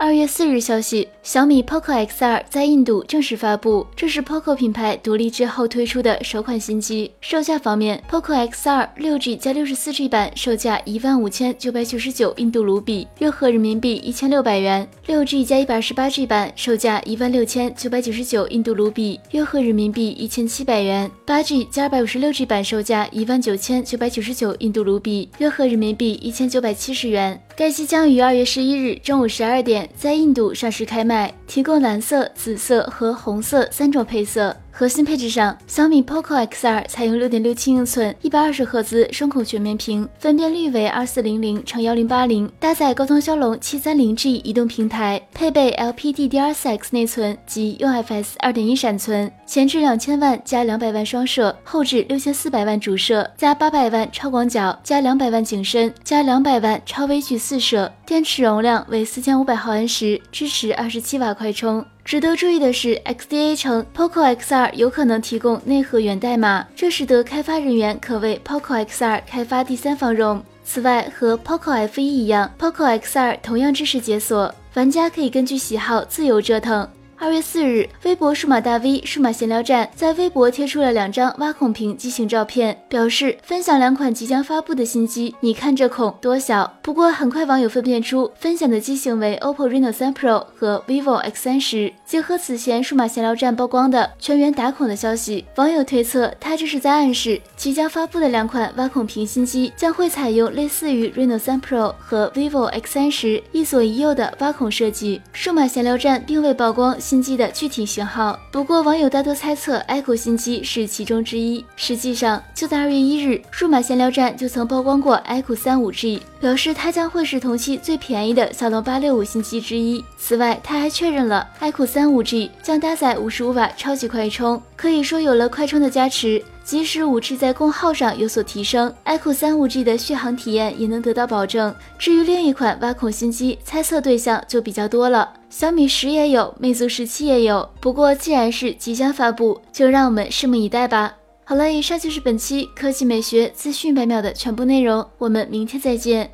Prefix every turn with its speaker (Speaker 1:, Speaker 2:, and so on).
Speaker 1: 二月四日消息，小米 Poco X2 在印度正式发布，这是 Poco 品牌独立之后推出的首款新机。售价方面，Poco X2 六 G 加六十四 G 版售价一万五千九百九十九印度卢比，约合人民币一千六百元；六 G 加一百二十八 G 版售价一万六千九百九十九印度卢比，约合人民币一千七百元；八 G 加二百五十六 G 版售价一万九千九百九十九印度卢比，约合人民币一千九百七十元。该机将于二月十一日中午十二点在印度上市开卖，提供蓝色、紫色和红色三种配色。核心配置上，小米 Poco X2 采用六点六七英寸一百二十赫兹双孔全面屏，分辨率为二四零零乘幺零八零，搭载高通骁龙七三零 G 移动平台，配备 LPDDR4X 内存及 UFS 二点一闪存，前置两千万加两百万双摄，后置六千四百万主摄加八百万超广角加两百万景深加两百万超微距四摄，电池容量为四千五百毫安时，支持二十七瓦快充。值得注意的是，XDA 称 Poco X2 有可能提供内核源代码，这使得开发人员可为 Poco X2 开发第三方 ROM。此外，和 Poco F1 一样，Poco X2 同样支持解锁，玩家可以根据喜好自由折腾。二月四日，微博数码大 V 数码闲聊站在微博贴出了两张挖孔屏机型照片，表示分享两款即将发布的新机，你看这孔多小。不过很快网友分辨出分享的机型为 OPPO Reno3 Pro 和 vivo X30。结合此前数码闲聊站曝光的全员打孔的消息，网友推测他这是在暗示即将发布的两款挖孔屏新机将会采用类似于 Reno3 Pro 和 vivo X30 一左一右的挖孔设计。数码闲聊站并未曝光。新机的具体型号，不过网友大多猜测 iQOO 新机是其中之一。实际上，就在二月一日，数码闲聊站就曾曝光过 iQOO 三五 G，表示它将会是同期最便宜的骁龙八六五新机之一。此外，他还确认了 iQOO 三五 G 将搭载五十五瓦超级快充，可以说有了快充的加持。即使五 G 在功耗上有所提升，iQOO 三五 G 的续航体验也能得到保证。至于另一款挖孔新机，猜测对象就比较多了，小米十也有，魅族十七也有。不过既然是即将发布，就让我们拭目以待吧。好了，以上就是本期科技美学资讯百秒的全部内容，我们明天再见。